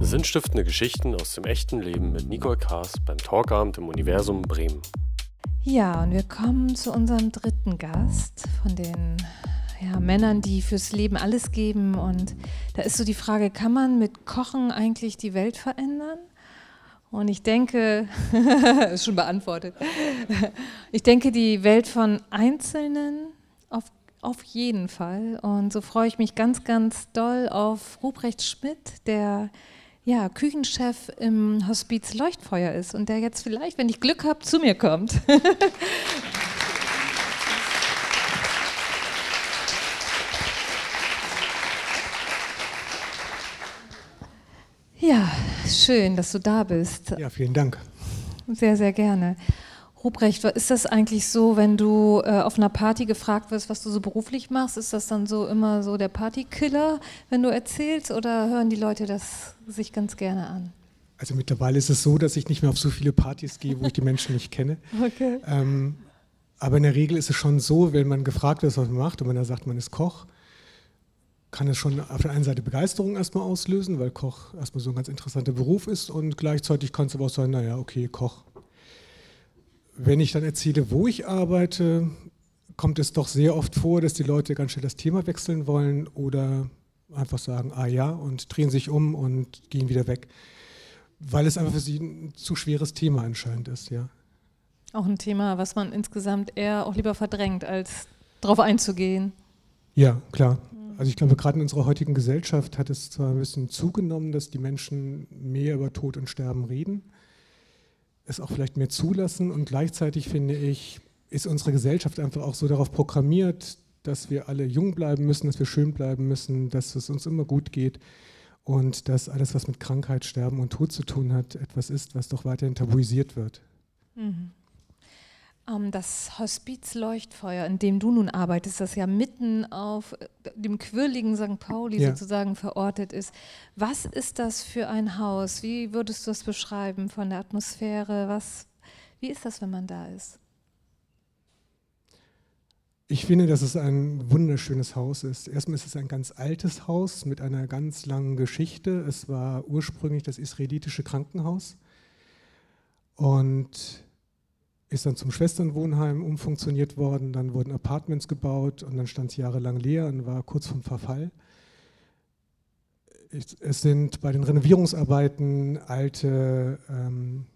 Sinnstiftende Geschichten aus dem echten Leben mit Nicole Kaas beim Talkabend im Universum Bremen. Ja, und wir kommen zu unserem dritten Gast von den ja, Männern, die fürs Leben alles geben. Und da ist so die Frage, kann man mit Kochen eigentlich die Welt verändern? Und ich denke, ist schon beantwortet, ich denke, die Welt von Einzelnen auf, auf jeden Fall. Und so freue ich mich ganz, ganz doll auf Ruprecht Schmidt, der ja, Küchenchef im Hospiz Leuchtfeuer ist und der jetzt vielleicht, wenn ich Glück habe, zu mir kommt. ja, schön, dass du da bist. Ja, vielen Dank. Sehr, sehr gerne. Ruprecht, ist das eigentlich so, wenn du äh, auf einer Party gefragt wirst, was du so beruflich machst, ist das dann so immer so der Partykiller, wenn du erzählst, oder hören die Leute das sich ganz gerne an? Also mittlerweile ist es so, dass ich nicht mehr auf so viele Partys gehe, wo ich die Menschen nicht kenne. Okay. Ähm, aber in der Regel ist es schon so, wenn man gefragt ist, was man macht und wenn er sagt, man ist Koch, kann es schon auf der einen Seite Begeisterung erstmal auslösen, weil Koch erstmal so ein ganz interessanter Beruf ist und gleichzeitig kann es aber auch sein, naja, okay, Koch, wenn ich dann erzähle, wo ich arbeite, kommt es doch sehr oft vor, dass die Leute ganz schnell das Thema wechseln wollen oder einfach sagen, ah ja, und drehen sich um und gehen wieder weg, weil es einfach für sie ein zu schweres Thema anscheinend ist, ja. Auch ein Thema, was man insgesamt eher auch lieber verdrängt, als darauf einzugehen. Ja, klar. Also ich glaube, gerade in unserer heutigen Gesellschaft hat es zwar ein bisschen zugenommen, dass die Menschen mehr über Tod und Sterben reden, es auch vielleicht mehr zulassen. Und gleichzeitig finde ich, ist unsere Gesellschaft einfach auch so darauf programmiert, dass wir alle jung bleiben müssen, dass wir schön bleiben müssen, dass es uns immer gut geht und dass alles, was mit Krankheit, Sterben und Tod zu tun hat, etwas ist, was doch weiterhin tabuisiert wird. Mhm. Ähm, das Hospiz Leuchtfeuer, in dem du nun arbeitest, das ja mitten auf äh, dem quirligen St. Pauli ja. sozusagen verortet ist. Was ist das für ein Haus? Wie würdest du das beschreiben von der Atmosphäre? Was, wie ist das, wenn man da ist? Ich finde, dass es ein wunderschönes Haus ist. Erstmal ist es ein ganz altes Haus mit einer ganz langen Geschichte. Es war ursprünglich das israelitische Krankenhaus. Und ist dann zum Schwesternwohnheim umfunktioniert worden, dann wurden Apartments gebaut und dann stand es jahrelang leer und war kurz vom Verfall. Es sind bei den Renovierungsarbeiten alte ähm,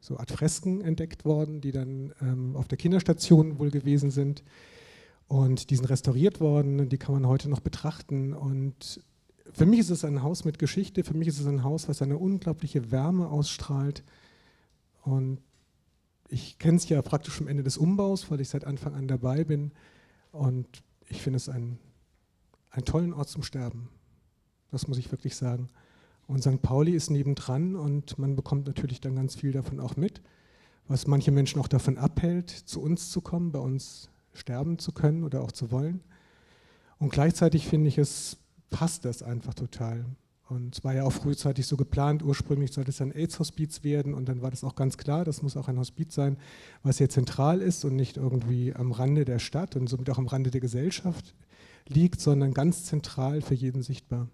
so Art Fresken entdeckt worden, die dann ähm, auf der Kinderstation wohl gewesen sind. Und die sind restauriert worden, die kann man heute noch betrachten. Und für mich ist es ein Haus mit Geschichte, für mich ist es ein Haus, was eine unglaubliche Wärme ausstrahlt. Und ich kenne es ja praktisch vom Ende des Umbaus, weil ich seit Anfang an dabei bin. Und ich finde es einen, einen tollen Ort zum Sterben. Das muss ich wirklich sagen. Und St. Pauli ist nebendran und man bekommt natürlich dann ganz viel davon auch mit, was manche Menschen auch davon abhält, zu uns zu kommen, bei uns sterben zu können oder auch zu wollen. Und gleichzeitig finde ich, es passt das einfach total. Und es war ja auch frühzeitig so geplant, ursprünglich sollte es ein AIDS-Hospiz werden und dann war das auch ganz klar, das muss auch ein Hospiz sein, was hier zentral ist und nicht irgendwie am Rande der Stadt und somit auch am Rande der Gesellschaft liegt, sondern ganz zentral für jeden sichtbar.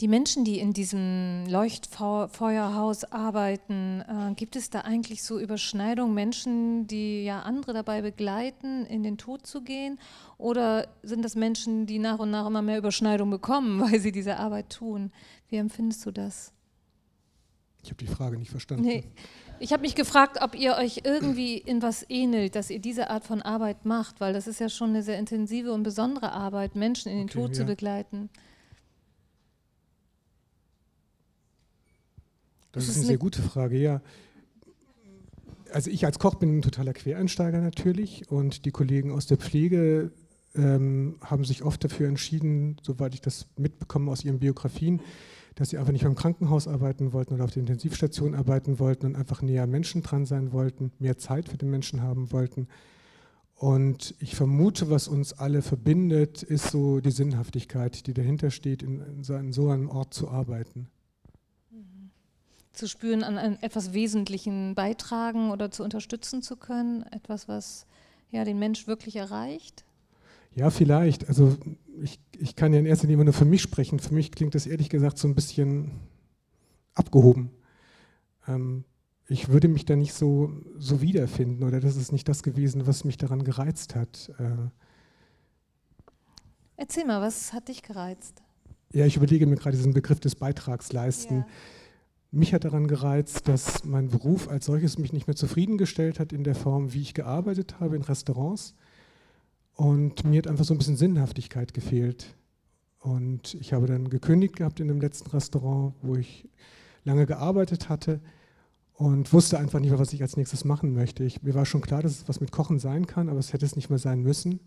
Die Menschen, die in diesem Leuchtfeuerhaus arbeiten, äh, gibt es da eigentlich so Überschneidungen, Menschen, die ja andere dabei begleiten, in den Tod zu gehen? Oder sind das Menschen, die nach und nach immer mehr Überschneidung bekommen, weil sie diese Arbeit tun? Wie empfindest du das? Ich habe die Frage nicht verstanden. Nee. Ich habe mich gefragt, ob ihr euch irgendwie in was ähnelt, dass ihr diese Art von Arbeit macht, weil das ist ja schon eine sehr intensive und besondere Arbeit, Menschen in den okay, Tod ja. zu begleiten. Das, ist eine sehr gute Frage, ja. Also ich als Koch bin ein totaler Quereinsteiger natürlich und die Kollegen aus der Pflege ähm, haben sich oft dafür entschieden, soweit ich das mitbekomme aus ihren Biografien, dass sie einfach nicht beim Krankenhaus arbeiten wollten oder auf der Intensivstation arbeiten wollten und einfach näher Menschen dran sein wollten, mehr Zeit für den Menschen haben wollten. Und ich vermute, was uns alle verbindet, ist so die Sinnhaftigkeit, die dahinter steht, in so einem Ort zu arbeiten zu spüren, an, an etwas Wesentlichen beitragen oder zu unterstützen zu können, etwas, was ja den Mensch wirklich erreicht? Ja, vielleicht. Also ich, ich kann ja in erster Linie nur für mich sprechen. Für mich klingt das ehrlich gesagt so ein bisschen abgehoben. Ähm, ich würde mich da nicht so, so wiederfinden oder das ist nicht das gewesen, was mich daran gereizt hat. Äh, Erzähl mal, was hat dich gereizt? Ja, ich überlege mir gerade diesen Begriff des Beitragsleisten. Ja. Mich hat daran gereizt, dass mein Beruf als solches mich nicht mehr zufriedengestellt hat in der Form, wie ich gearbeitet habe in Restaurants. Und mir hat einfach so ein bisschen Sinnhaftigkeit gefehlt. Und ich habe dann gekündigt gehabt in dem letzten Restaurant, wo ich lange gearbeitet hatte und wusste einfach nicht mehr, was ich als nächstes machen möchte. Ich, mir war schon klar, dass es was mit Kochen sein kann, aber es hätte es nicht mehr sein müssen.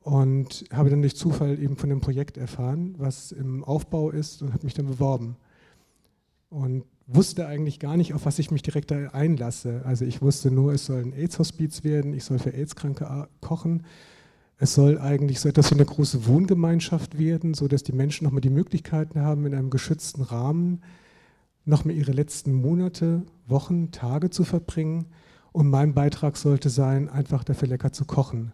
Und habe dann durch Zufall eben von dem Projekt erfahren, was im Aufbau ist und habe mich dann beworben. Und wusste eigentlich gar nicht, auf was ich mich direkt einlasse. Also ich wusste nur, es soll ein AIDS-Hospiz werden, ich soll für AIDS-Kranke kochen. Es soll eigentlich so etwas wie eine große Wohngemeinschaft werden, sodass die Menschen nochmal die Möglichkeiten haben, in einem geschützten Rahmen nochmal ihre letzten Monate, Wochen, Tage zu verbringen. Und mein Beitrag sollte sein, einfach dafür lecker zu kochen.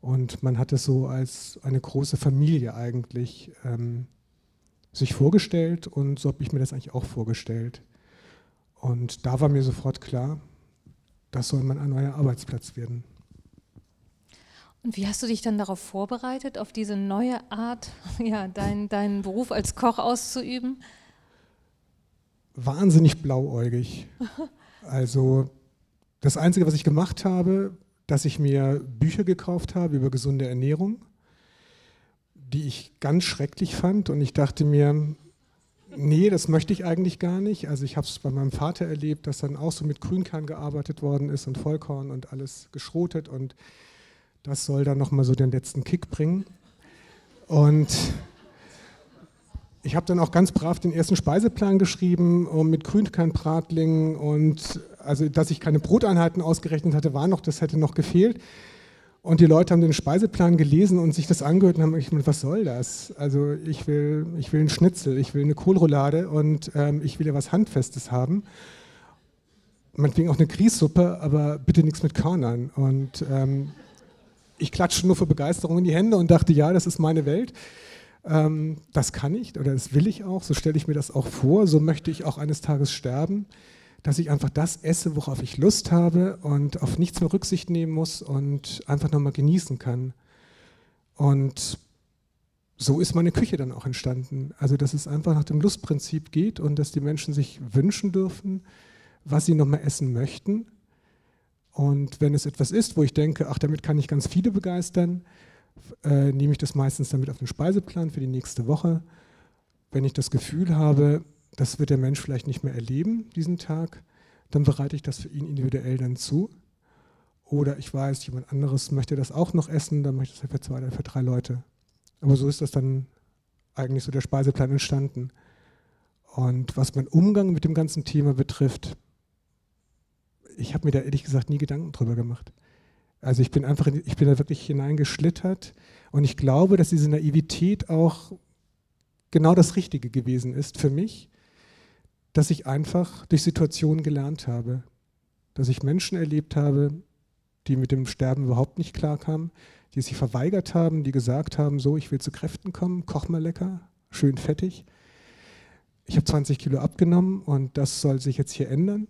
Und man hat es so als eine große Familie eigentlich ähm, sich vorgestellt und so habe ich mir das eigentlich auch vorgestellt. Und da war mir sofort klar, das soll mein neuer Arbeitsplatz werden. Und wie hast du dich dann darauf vorbereitet, auf diese neue Art, ja, deinen dein Beruf als Koch auszuüben? Wahnsinnig blauäugig. Also das Einzige, was ich gemacht habe, dass ich mir Bücher gekauft habe über gesunde Ernährung, die ich ganz schrecklich fand. Und ich dachte mir, nee, das möchte ich eigentlich gar nicht. Also ich habe es bei meinem Vater erlebt, dass dann auch so mit Grünkern gearbeitet worden ist und Vollkorn und alles geschrotet. Und das soll dann nochmal so den letzten Kick bringen. Und ich habe dann auch ganz brav den ersten Speiseplan geschrieben mit Grünkernbratlingen und also dass ich keine Broteinheiten ausgerechnet hatte, war noch, das hätte noch gefehlt. Und die Leute haben den Speiseplan gelesen und sich das angehört und haben gesagt, was soll das? Also ich will, ich will einen Schnitzel, ich will eine Kohlroulade und ähm, ich will ja was Handfestes haben. Meinetwegen auch eine Grießsuppe, aber bitte nichts mit Körnern. Und ähm, ich klatschte nur für Begeisterung in die Hände und dachte, ja, das ist meine Welt. Ähm, das kann ich oder das will ich auch, so stelle ich mir das auch vor, so möchte ich auch eines Tages sterben dass ich einfach das esse, worauf ich Lust habe und auf nichts mehr Rücksicht nehmen muss und einfach nochmal genießen kann. Und so ist meine Küche dann auch entstanden. Also, dass es einfach nach dem Lustprinzip geht und dass die Menschen sich wünschen dürfen, was sie nochmal essen möchten. Und wenn es etwas ist, wo ich denke, ach, damit kann ich ganz viele begeistern, äh, nehme ich das meistens damit auf den Speiseplan für die nächste Woche. Wenn ich das Gefühl habe, das wird der Mensch vielleicht nicht mehr erleben, diesen Tag, dann bereite ich das für ihn individuell dann zu. Oder ich weiß, jemand anderes möchte das auch noch essen, dann möchte ich das für zwei oder für drei Leute. Aber so ist das dann eigentlich so der Speiseplan entstanden. Und was mein Umgang mit dem ganzen Thema betrifft, ich habe mir da ehrlich gesagt nie Gedanken drüber gemacht. Also ich bin einfach, ich bin da wirklich hineingeschlittert und ich glaube, dass diese Naivität auch genau das Richtige gewesen ist für mich, dass ich einfach durch Situationen gelernt habe, dass ich Menschen erlebt habe, die mit dem Sterben überhaupt nicht klarkamen, die sich verweigert haben, die gesagt haben, so, ich will zu Kräften kommen, koch mal lecker, schön fettig. Ich habe 20 Kilo abgenommen und das soll sich jetzt hier ändern.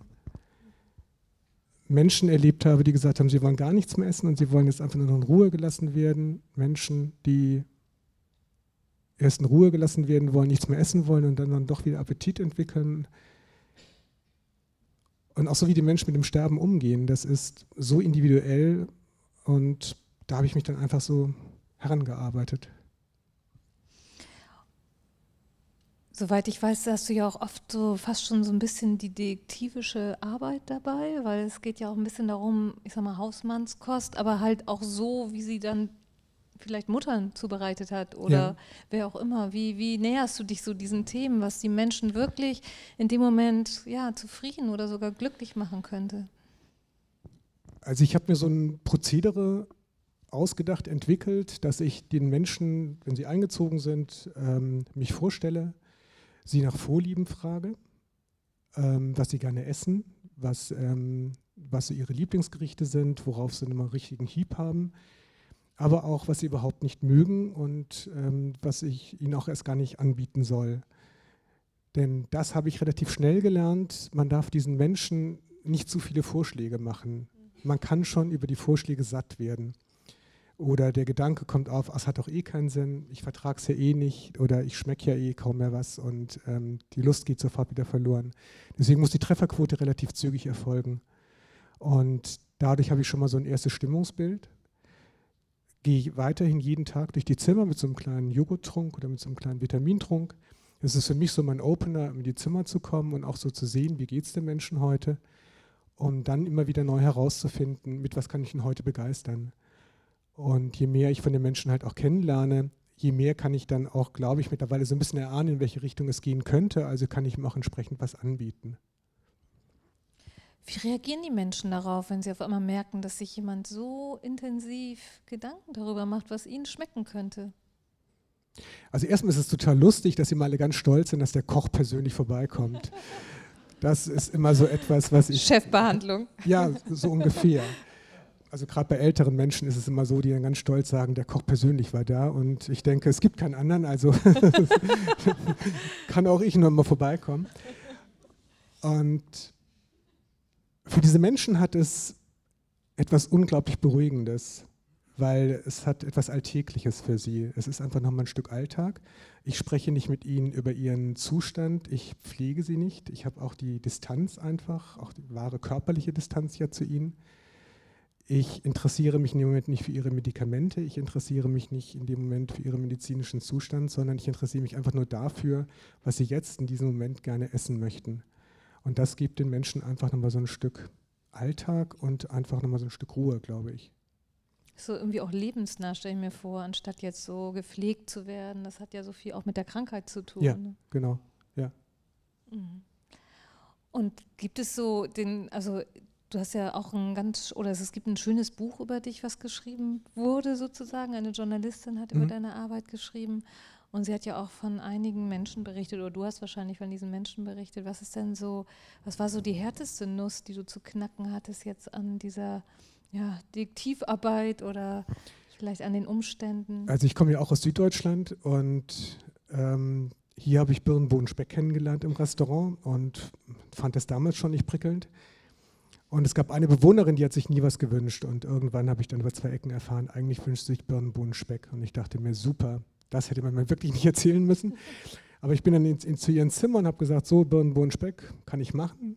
Menschen erlebt habe, die gesagt haben, sie wollen gar nichts mehr essen und sie wollen jetzt einfach nur in Ruhe gelassen werden. Menschen, die erst in Ruhe gelassen werden wollen, nichts mehr essen wollen und dann, dann doch wieder Appetit entwickeln. Und auch so wie die Menschen mit dem Sterben umgehen, das ist so individuell und da habe ich mich dann einfach so herangearbeitet. Soweit ich weiß, hast du ja auch oft so fast schon so ein bisschen die detektivische Arbeit dabei, weil es geht ja auch ein bisschen darum, ich sag mal, Hausmannskost, aber halt auch so, wie sie dann vielleicht Muttern zubereitet hat oder ja. wer auch immer. Wie, wie näherst du dich so diesen Themen, was die Menschen wirklich in dem Moment ja, zufrieden oder sogar glücklich machen könnte? Also ich habe mir so ein Prozedere ausgedacht, entwickelt, dass ich den Menschen, wenn sie eingezogen sind, ähm, mich vorstelle, sie nach Vorlieben frage, ähm, was sie gerne essen, was, ähm, was so ihre Lieblingsgerichte sind, worauf sie einen richtigen Hieb haben aber auch, was sie überhaupt nicht mögen und ähm, was ich ihnen auch erst gar nicht anbieten soll. Denn das habe ich relativ schnell gelernt. Man darf diesen Menschen nicht zu viele Vorschläge machen. Man kann schon über die Vorschläge satt werden. Oder der Gedanke kommt auf, es hat doch eh keinen Sinn, ich vertrage es ja eh nicht oder ich schmecke ja eh kaum mehr was und ähm, die Lust geht sofort wieder verloren. Deswegen muss die Trefferquote relativ zügig erfolgen. Und dadurch habe ich schon mal so ein erstes Stimmungsbild. Ich weiterhin jeden Tag durch die Zimmer mit so einem kleinen Joghurttrunk oder mit so einem kleinen Vitamintrunk. Das ist für mich so mein Opener, in die Zimmer zu kommen und auch so zu sehen, wie geht es den Menschen heute, um dann immer wieder neu herauszufinden, mit was kann ich ihn heute begeistern. Und je mehr ich von den Menschen halt auch kennenlerne, je mehr kann ich dann auch, glaube ich, mittlerweile so ein bisschen erahnen, in welche Richtung es gehen könnte. Also kann ich ihm auch entsprechend was anbieten. Wie reagieren die Menschen darauf, wenn sie auf einmal merken, dass sich jemand so intensiv Gedanken darüber macht, was ihnen schmecken könnte? Also erstmal ist es total lustig, dass sie mal alle ganz stolz sind, dass der Koch persönlich vorbeikommt. Das ist immer so etwas, was ich. Chefbehandlung. Ja, so ungefähr also gerade bei älteren Menschen ist es immer so, die dann ganz stolz sagen, der Koch persönlich war da und ich denke, es gibt keinen anderen, also kann auch ich nur mal vorbeikommen. Und für diese Menschen hat es etwas unglaublich Beruhigendes, weil es hat etwas Alltägliches für sie. Es ist einfach nochmal ein Stück Alltag. Ich spreche nicht mit ihnen über ihren Zustand, ich pflege sie nicht. Ich habe auch die Distanz einfach, auch die wahre körperliche Distanz ja zu ihnen ich interessiere mich in dem Moment nicht für ihre Medikamente, ich interessiere mich nicht in dem Moment für ihren medizinischen Zustand, sondern ich interessiere mich einfach nur dafür, was sie jetzt in diesem Moment gerne essen möchten. Und das gibt den Menschen einfach nochmal so ein Stück Alltag und einfach nochmal so ein Stück Ruhe, glaube ich. So irgendwie auch lebensnah, stelle ich mir vor, anstatt jetzt so gepflegt zu werden. Das hat ja so viel auch mit der Krankheit zu tun. Ja, ne? genau, ja. Mhm. Und gibt es so den, also Du hast ja auch ein ganz, oder es gibt ein schönes Buch über dich, was geschrieben wurde sozusagen. Eine Journalistin hat mhm. über deine Arbeit geschrieben und sie hat ja auch von einigen Menschen berichtet, oder du hast wahrscheinlich von diesen Menschen berichtet. Was ist denn so, was war so die härteste Nuss, die du zu knacken hattest jetzt an dieser ja, Detektivarbeit oder vielleicht an den Umständen? Also ich komme ja auch aus Süddeutschland und ähm, hier habe ich Birnenbohnen-Speck kennengelernt im Restaurant und fand das damals schon nicht prickelnd. Und es gab eine Bewohnerin, die hat sich nie was gewünscht. Und irgendwann habe ich dann über zwei Ecken erfahren, eigentlich wünscht sich Birnenbohnenspeck. Und ich dachte mir, super, das hätte man mir wirklich nicht erzählen müssen. Aber ich bin dann in, in, zu ihrem Zimmer und habe gesagt, so Birnenbohnenspeck kann ich machen,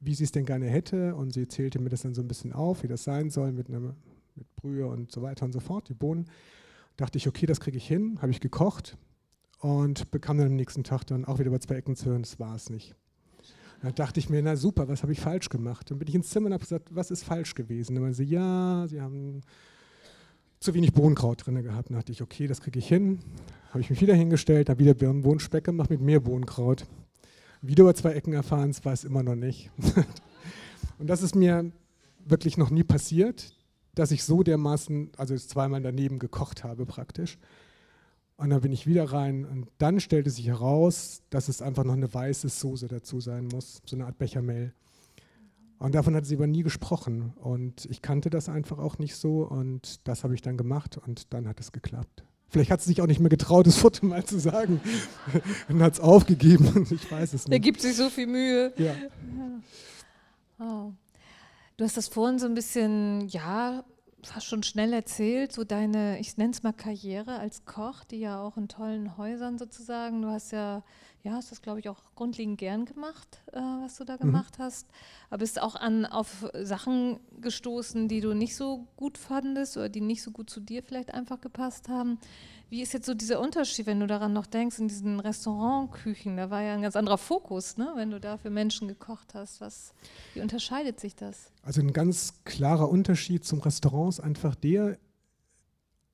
wie sie es denn gerne hätte. Und sie zählte mir das dann so ein bisschen auf, wie das sein soll mit, einer, mit Brühe und so weiter und so fort, die Bohnen. Dachte ich, okay, das kriege ich hin, habe ich gekocht und bekam dann am nächsten Tag dann auch wieder über zwei Ecken zu hören, das war es nicht. Da dachte ich mir, na super, was habe ich falsch gemacht? Dann bin ich ins Zimmer und habe gesagt, was ist falsch gewesen? Dann meinte sie, ja, sie haben zu wenig Bohnenkraut drin gehabt. Dann dachte ich, okay, das kriege ich hin. Habe ich mich wieder hingestellt, habe wieder Birnenbohnenspeck gemacht mit mehr Bohnenkraut. Wieder über zwei Ecken erfahren, es war es immer noch nicht. und das ist mir wirklich noch nie passiert, dass ich so dermaßen, also zweimal daneben gekocht habe praktisch. Und dann bin ich wieder rein und dann stellte sich heraus, dass es einfach noch eine weiße Soße dazu sein muss, so eine Art Bechamel. Und davon hat sie aber nie gesprochen und ich kannte das einfach auch nicht so und das habe ich dann gemacht und dann hat es geklappt. Vielleicht hat sie sich auch nicht mehr getraut, das Foto mal zu sagen und hat es aufgegeben. Ich weiß es nicht. Er gibt sich so viel Mühe. Ja. ja. Oh. Du hast das vorhin so ein bisschen, ja, fast schon schnell erzählt, so deine, ich nenne es mal Karriere als Koch, die ja auch in tollen Häusern sozusagen, du hast ja, ja, hast das glaube ich auch grundlegend gern gemacht, äh, was du da mhm. gemacht hast, aber bist auch an, auf Sachen gestoßen, die du nicht so gut fandest oder die nicht so gut zu dir vielleicht einfach gepasst haben. Wie ist jetzt so dieser Unterschied, wenn du daran noch denkst, in diesen Restaurantküchen? Da war ja ein ganz anderer Fokus, ne? wenn du da für Menschen gekocht hast. Was, wie unterscheidet sich das? Also ein ganz klarer Unterschied zum Restaurant ist einfach der,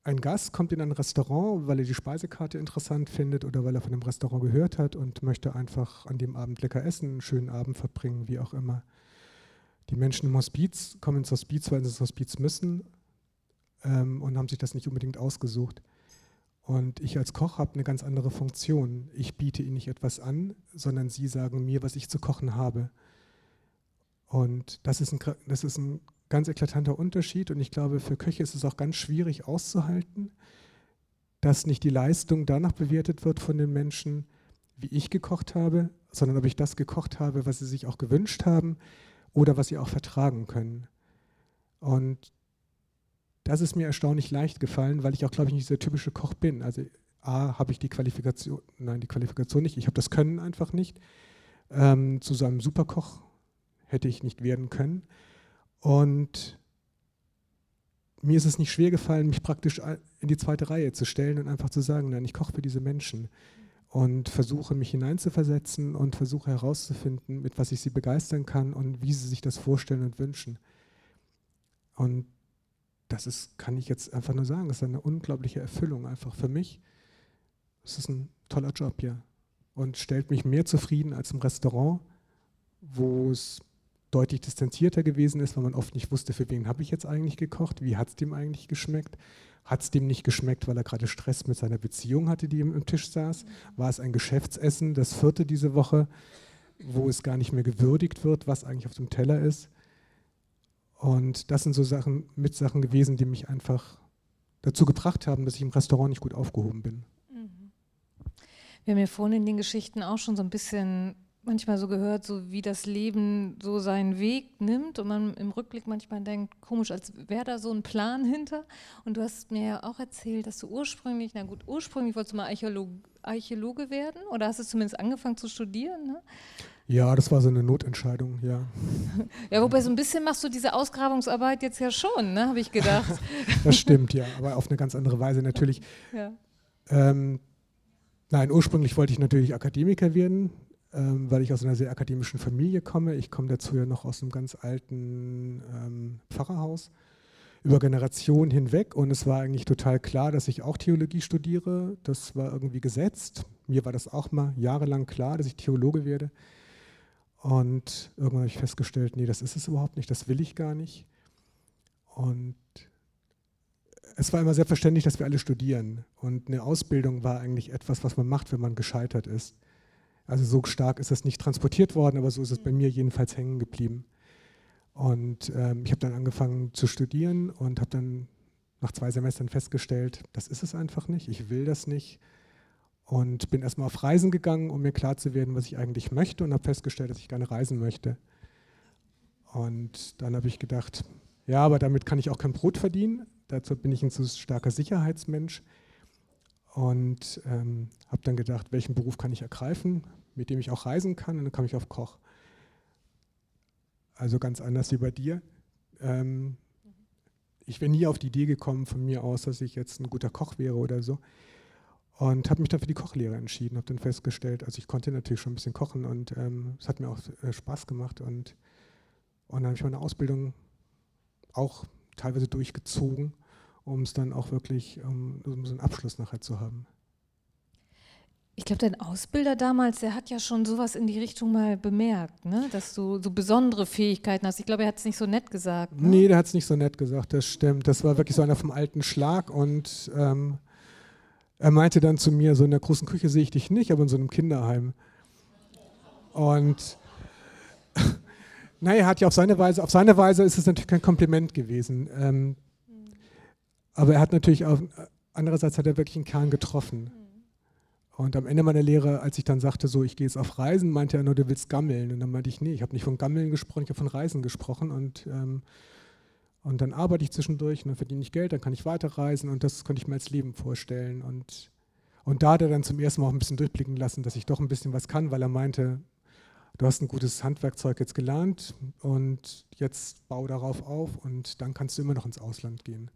ein Gast kommt in ein Restaurant, weil er die Speisekarte interessant findet oder weil er von dem Restaurant gehört hat und möchte einfach an dem Abend lecker essen, einen schönen Abend verbringen, wie auch immer. Die Menschen im Hospiz kommen ins Hospiz, weil sie ins Hospiz müssen ähm, und haben sich das nicht unbedingt ausgesucht. Und ich als Koch habe eine ganz andere Funktion. Ich biete ihnen nicht etwas an, sondern sie sagen mir, was ich zu kochen habe. Und das ist ein, das ist ein ganz eklatanter Unterschied und ich glaube, für Köche ist es auch ganz schwierig auszuhalten, dass nicht die Leistung danach bewertet wird von den Menschen, wie ich gekocht habe, sondern ob ich das gekocht habe, was sie sich auch gewünscht haben oder was sie auch vertragen können. Und das ist mir erstaunlich leicht gefallen, weil ich auch, glaube ich, nicht dieser typische Koch bin. Also A, habe ich die Qualifikation, nein, die Qualifikation nicht, ich habe das Können einfach nicht. Ähm, zu so einem Superkoch hätte ich nicht werden können. Und mir ist es nicht schwer gefallen, mich praktisch in die zweite Reihe zu stellen und einfach zu sagen, nein, ich koche für diese Menschen und versuche mich hineinzuversetzen und versuche herauszufinden, mit was ich sie begeistern kann und wie sie sich das vorstellen und wünschen. Und das ist, kann ich jetzt einfach nur sagen, das ist eine unglaubliche Erfüllung einfach für mich. Es ist ein toller Job, ja. Und stellt mich mehr zufrieden als im Restaurant, wo es deutlich distanzierter gewesen ist, weil man oft nicht wusste, für wen habe ich jetzt eigentlich gekocht, wie hat es dem eigentlich geschmeckt. Hat es dem nicht geschmeckt, weil er gerade Stress mit seiner Beziehung hatte, die im Tisch saß? War es ein Geschäftsessen, das vierte diese Woche, wo es gar nicht mehr gewürdigt wird, was eigentlich auf dem Teller ist? Und das sind so Sachen, Mitsachen gewesen, die mich einfach dazu gebracht haben, dass ich im Restaurant nicht gut aufgehoben bin. Mhm. Wir haben ja vorhin in den Geschichten auch schon so ein bisschen manchmal so gehört, so wie das Leben so seinen Weg nimmt und man im Rückblick manchmal denkt, komisch, als wäre da so ein Plan hinter. Und du hast mir ja auch erzählt, dass du ursprünglich, na gut, ursprünglich wolltest du mal Archäolog, Archäologe werden oder hast du zumindest angefangen zu studieren? Ne? Ja, das war so eine Notentscheidung, ja. Ja, wobei so ein bisschen machst du diese Ausgrabungsarbeit jetzt ja schon, ne, habe ich gedacht. das stimmt, ja, aber auf eine ganz andere Weise natürlich. Ja. Ähm, nein, ursprünglich wollte ich natürlich Akademiker werden, weil ich aus einer sehr akademischen Familie komme. Ich komme dazu ja noch aus einem ganz alten ähm, Pfarrerhaus über Generationen hinweg und es war eigentlich total klar, dass ich auch Theologie studiere. Das war irgendwie gesetzt. Mir war das auch mal jahrelang klar, dass ich Theologe werde. Und irgendwann habe ich festgestellt, nee, das ist es überhaupt nicht, das will ich gar nicht. Und es war immer selbstverständlich, dass wir alle studieren. Und eine Ausbildung war eigentlich etwas, was man macht, wenn man gescheitert ist. Also so stark ist das nicht transportiert worden, aber so ist es bei mir jedenfalls hängen geblieben. Und ähm, ich habe dann angefangen zu studieren und habe dann nach zwei Semestern festgestellt, das ist es einfach nicht, ich will das nicht. Und bin erstmal auf Reisen gegangen, um mir klar zu werden, was ich eigentlich möchte und habe festgestellt, dass ich gerne reisen möchte. Und dann habe ich gedacht, ja, aber damit kann ich auch kein Brot verdienen. Dazu bin ich ein zu starker Sicherheitsmensch. Und ähm, habe dann gedacht, welchen Beruf kann ich ergreifen, mit dem ich auch reisen kann. Und dann kam ich auf Koch. Also ganz anders wie bei dir. Ähm, ich wäre nie auf die Idee gekommen von mir aus, dass ich jetzt ein guter Koch wäre oder so. Und habe mich dann für die Kochlehre entschieden, habe dann festgestellt, also ich konnte natürlich schon ein bisschen kochen und ähm, es hat mir auch äh, Spaß gemacht. Und, und dann habe ich meine Ausbildung auch teilweise durchgezogen um es dann auch wirklich, um, um so einen Abschluss nachher zu haben. Ich glaube, dein Ausbilder damals, der hat ja schon sowas in die Richtung mal bemerkt, ne? dass du so besondere Fähigkeiten hast. Ich glaube, er hat es nicht so nett gesagt. Ne? Nee, der hat es nicht so nett gesagt, das stimmt. Das war wirklich so einer vom alten Schlag und ähm, er meinte dann zu mir, so in der großen Küche sehe ich dich nicht, aber in so einem Kinderheim. Und naja, hat ja auf seine Weise, auf seine Weise ist es natürlich kein Kompliment gewesen. Ähm, aber er hat natürlich auch, andererseits hat er wirklich einen Kern getroffen. Und am Ende meiner Lehre, als ich dann sagte, so, ich gehe jetzt auf Reisen, meinte er nur, du willst gammeln. Und dann meinte ich, nee, ich habe nicht von Gammeln gesprochen, ich habe von Reisen gesprochen. Und, ähm, und dann arbeite ich zwischendurch und dann verdiene ich Geld, dann kann ich weiterreisen und das könnte ich mir als Leben vorstellen. Und, und da hat er dann zum ersten Mal auch ein bisschen durchblicken lassen, dass ich doch ein bisschen was kann, weil er meinte, du hast ein gutes Handwerkzeug jetzt gelernt und jetzt bau darauf auf und dann kannst du immer noch ins Ausland gehen.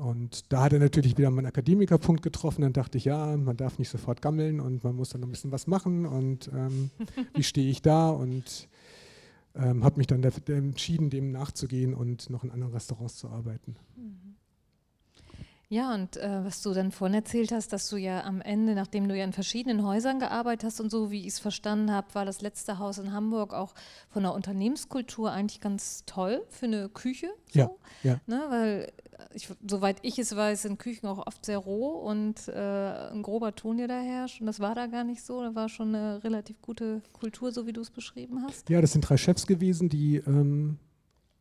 Und da hat er natürlich wieder meinen Akademikerpunkt getroffen. Dann dachte ich, ja, man darf nicht sofort gammeln und man muss dann noch ein bisschen was machen. Und ähm, wie stehe ich da? Und ähm, habe mich dann entschieden, dem nachzugehen und noch in anderen Restaurants zu arbeiten. Mhm. Ja, und äh, was du dann vorhin erzählt hast, dass du ja am Ende, nachdem du ja in verschiedenen Häusern gearbeitet hast und so, wie ich es verstanden habe, war das letzte Haus in Hamburg auch von der Unternehmenskultur eigentlich ganz toll für eine Küche. So, ja, ja. Ne, weil ich, soweit ich es weiß, sind Küchen auch oft sehr roh und äh, ein grober Ton, der da herrscht. Und das war da gar nicht so. Da war schon eine relativ gute Kultur, so wie du es beschrieben hast. Ja, das sind drei Chefs gewesen, die ähm,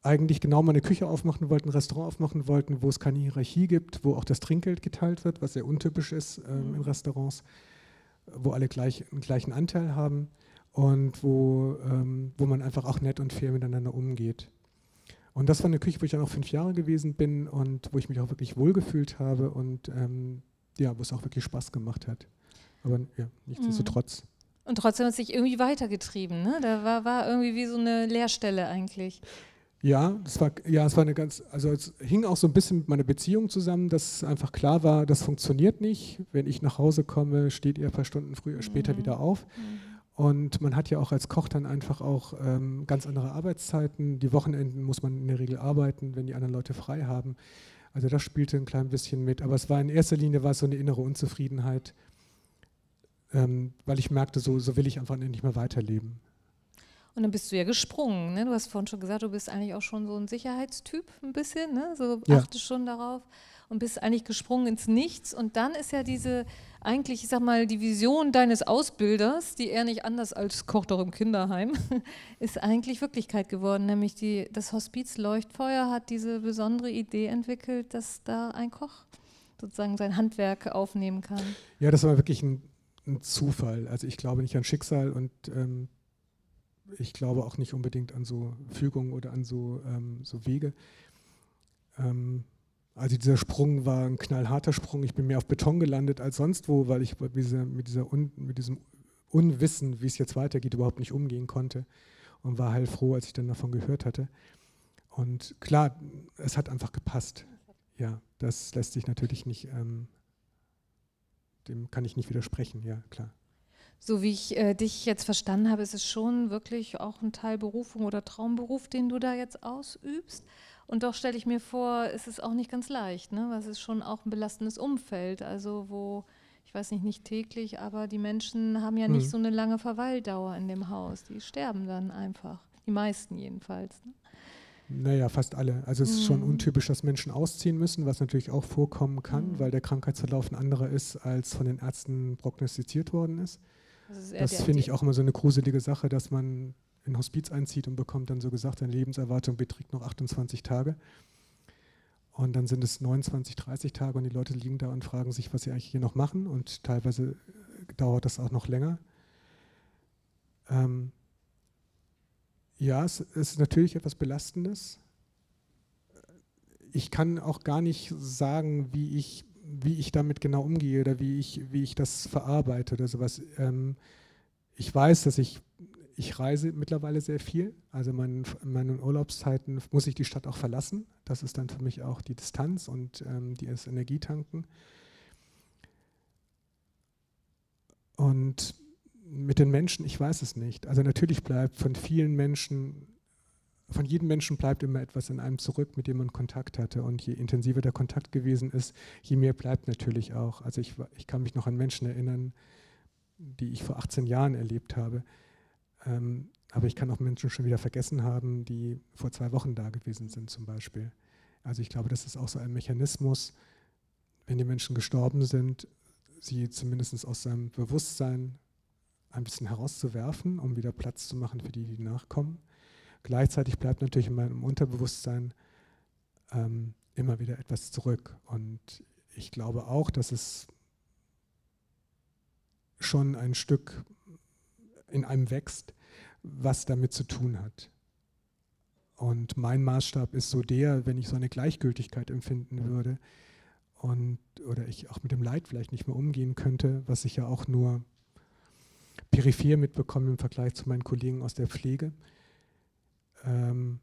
eigentlich genau mal eine Küche aufmachen wollten, ein Restaurant aufmachen wollten, wo es keine Hierarchie gibt, wo auch das Trinkgeld geteilt wird, was sehr untypisch ist ähm, in Restaurants, wo alle gleich, einen gleichen Anteil haben und wo, ähm, wo man einfach auch nett und fair miteinander umgeht. Und das war eine Küche, wo ich dann auch fünf Jahre gewesen bin und wo ich mich auch wirklich wohlgefühlt habe und ähm, ja, wo es auch wirklich Spaß gemacht hat. Aber ja, nichtsdestotrotz. Mhm. Und trotzdem hat es sich irgendwie weitergetrieben, ne? Da war, war irgendwie wie so eine Leerstelle eigentlich. Ja, es war, ja, es war eine ganz, also es hing auch so ein bisschen mit meiner Beziehung zusammen, dass einfach klar war, das funktioniert nicht. Wenn ich nach Hause komme, steht ihr ein paar Stunden früher, später mhm. wieder auf. Mhm. Und man hat ja auch als Koch dann einfach auch ähm, ganz andere Arbeitszeiten. Die Wochenenden muss man in der Regel arbeiten, wenn die anderen Leute frei haben. Also das spielte ein klein bisschen mit. Aber es war in erster Linie war es so eine innere Unzufriedenheit, ähm, weil ich merkte, so, so will ich einfach nicht mehr weiterleben. Und dann bist du ja gesprungen. Ne? Du hast vorhin schon gesagt, du bist eigentlich auch schon so ein Sicherheitstyp ein bisschen. Ne? So ja. achtest schon darauf und bist eigentlich gesprungen ins Nichts. Und dann ist ja diese, eigentlich, ich sag mal, die Vision deines Ausbilders, die er nicht anders als Koch doch im Kinderheim, ist eigentlich Wirklichkeit geworden. Nämlich die, das Hospiz Leuchtfeuer hat diese besondere Idee entwickelt, dass da ein Koch sozusagen sein Handwerk aufnehmen kann. Ja, das war wirklich ein, ein Zufall. Also ich glaube nicht an Schicksal und ähm, ich glaube auch nicht unbedingt an so Fügungen oder an so, ähm, so Wege. Ähm, also dieser Sprung war ein knallharter Sprung. Ich bin mehr auf Beton gelandet als sonst wo, weil ich mit, dieser, mit, dieser Un, mit diesem Unwissen, wie es jetzt weitergeht, überhaupt nicht umgehen konnte. Und war heilfroh, als ich dann davon gehört hatte. Und klar, es hat einfach gepasst. Ja, das lässt sich natürlich nicht, ähm, dem kann ich nicht widersprechen, ja, klar. So wie ich äh, dich jetzt verstanden habe, ist es schon wirklich auch ein Teil Berufung oder Traumberuf, den du da jetzt ausübst. Und doch stelle ich mir vor, ist es auch nicht ganz leicht, ne? weil es ist schon auch ein belastendes Umfeld, also wo, ich weiß nicht, nicht täglich, aber die Menschen haben ja nicht mhm. so eine lange Verweildauer in dem Haus. Die sterben dann einfach, die meisten jedenfalls. Ne? Naja, fast alle. Also es ist schon mhm. untypisch, dass Menschen ausziehen müssen, was natürlich auch vorkommen kann, mhm. weil der Krankheitsverlauf ein anderer ist, als von den Ärzten prognostiziert worden ist. Das, das finde ich auch immer so eine gruselige Sache, dass man in Hospiz einzieht und bekommt dann so gesagt, seine Lebenserwartung beträgt noch 28 Tage. Und dann sind es 29, 30 Tage und die Leute liegen da und fragen sich, was sie eigentlich hier noch machen. Und teilweise dauert das auch noch länger. Ähm ja, es ist natürlich etwas Belastendes. Ich kann auch gar nicht sagen, wie ich wie ich damit genau umgehe oder wie ich, wie ich das verarbeite oder sowas. Ähm, ich weiß, dass ich, ich reise mittlerweile sehr viel. Also in meinen Urlaubszeiten muss ich die Stadt auch verlassen. Das ist dann für mich auch die Distanz und ähm, das Energietanken. Und mit den Menschen, ich weiß es nicht. Also natürlich bleibt von vielen Menschen von jedem Menschen bleibt immer etwas in einem zurück, mit dem man Kontakt hatte. Und je intensiver der Kontakt gewesen ist, je mehr bleibt natürlich auch. Also ich, ich kann mich noch an Menschen erinnern, die ich vor 18 Jahren erlebt habe. Ähm, aber ich kann auch Menschen schon wieder vergessen haben, die vor zwei Wochen da gewesen sind zum Beispiel. Also ich glaube, das ist auch so ein Mechanismus, wenn die Menschen gestorben sind, sie zumindest aus seinem Bewusstsein ein bisschen herauszuwerfen, um wieder Platz zu machen für die, die nachkommen. Gleichzeitig bleibt natürlich in meinem Unterbewusstsein ähm, immer wieder etwas zurück. Und ich glaube auch, dass es schon ein Stück in einem wächst, was damit zu tun hat. Und mein Maßstab ist so der, wenn ich so eine Gleichgültigkeit empfinden würde und oder ich auch mit dem Leid vielleicht nicht mehr umgehen könnte, was ich ja auch nur peripher mitbekomme im Vergleich zu meinen Kollegen aus der Pflege, ähm,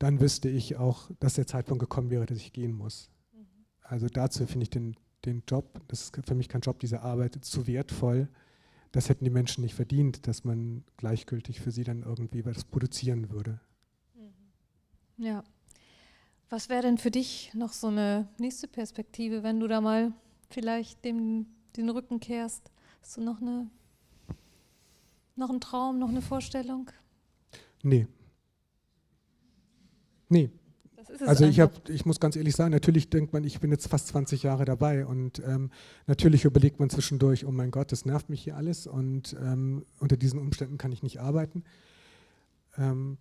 dann wüsste ich auch, dass der Zeitpunkt gekommen wäre, dass ich gehen muss. Mhm. Also dazu finde ich den, den Job, das ist für mich kein Job, diese Arbeit zu wertvoll. Das hätten die Menschen nicht verdient, dass man gleichgültig für sie dann irgendwie was produzieren würde. Mhm. Ja. Was wäre denn für dich noch so eine nächste Perspektive, wenn du da mal vielleicht dem, den Rücken kehrst? Hast du noch, eine, noch einen Traum, noch eine Vorstellung? Nee, Nee. also ich, hab, ich muss ganz ehrlich sagen, natürlich denkt man, ich bin jetzt fast 20 Jahre dabei und ähm, natürlich überlegt man zwischendurch, oh mein Gott, das nervt mich hier alles und ähm, unter diesen Umständen kann ich nicht arbeiten. Ähm,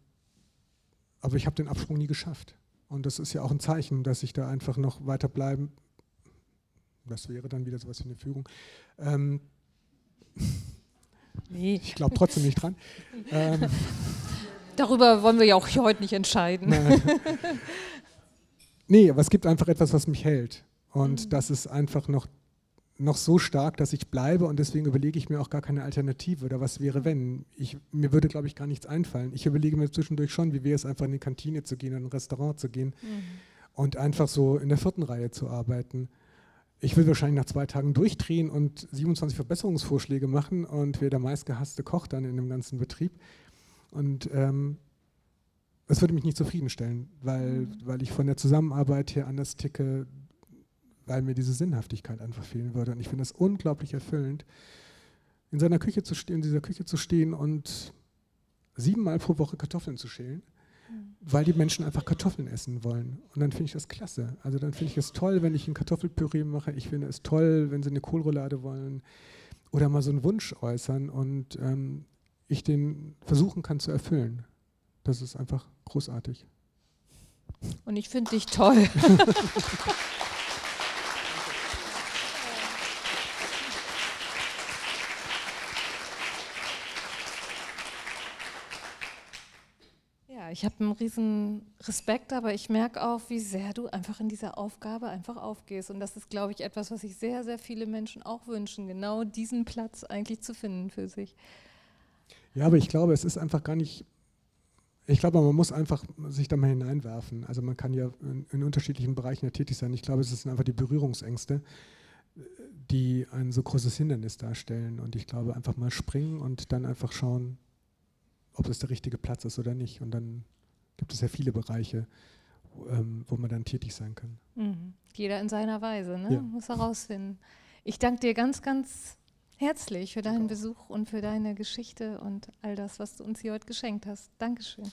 aber ich habe den Absprung nie geschafft. Und das ist ja auch ein Zeichen, dass ich da einfach noch weiter bleiben. Das wäre dann wieder sowas wie eine Fügung. Ähm, nee. Ich glaube trotzdem nicht dran. Darüber wollen wir ja auch heute nicht entscheiden. nee, aber es gibt einfach etwas, was mich hält. Und mhm. das ist einfach noch noch so stark, dass ich bleibe und deswegen überlege ich mir auch gar keine Alternative oder was wäre, wenn. Ich, mir würde, glaube ich, gar nichts einfallen. Ich überlege mir zwischendurch schon, wie wäre es einfach in die Kantine zu gehen, in ein Restaurant zu gehen mhm. und einfach so in der vierten Reihe zu arbeiten. Ich will wahrscheinlich nach zwei Tagen durchdrehen und 27 Verbesserungsvorschläge machen und wäre der meistgehasste Koch dann in dem ganzen Betrieb. Und ähm, würde mich nicht zufriedenstellen, weil, mhm. weil ich von der Zusammenarbeit her anders ticke, weil mir diese Sinnhaftigkeit einfach fehlen würde. Und ich finde es unglaublich erfüllend, in seiner Küche zu stehen, in dieser Küche zu stehen und siebenmal pro Woche Kartoffeln zu schälen, mhm. weil die Menschen einfach Kartoffeln essen wollen. Und dann finde ich das klasse. Also dann finde ich es toll, wenn ich ein Kartoffelpüree mache. Ich finde es toll, wenn sie eine Kohlroulade wollen oder mal so einen Wunsch äußern und ähm, ich den versuchen kann zu erfüllen. Das ist einfach großartig. Und ich finde dich toll. ich habe einen riesen Respekt, aber ich merke auch, wie sehr du einfach in dieser Aufgabe einfach aufgehst. Und das ist, glaube ich, etwas, was sich sehr, sehr viele Menschen auch wünschen, genau diesen Platz eigentlich zu finden für sich. Ja, aber ich glaube, es ist einfach gar nicht, ich glaube, man muss einfach sich da mal hineinwerfen. Also man kann ja in, in unterschiedlichen Bereichen ja tätig sein. Ich glaube, es sind einfach die Berührungsängste, die ein so großes Hindernis darstellen. Und ich glaube, einfach mal springen und dann einfach schauen, ob das der richtige Platz ist oder nicht. Und dann gibt es ja viele Bereiche, wo, ähm, wo man dann tätig sein kann. Mhm. Jeder in seiner Weise, ne? Ja. muss herausfinden. Ich danke dir ganz, ganz herzlich für deinen Besuch und für deine Geschichte und all das, was du uns hier heute geschenkt hast. Dankeschön.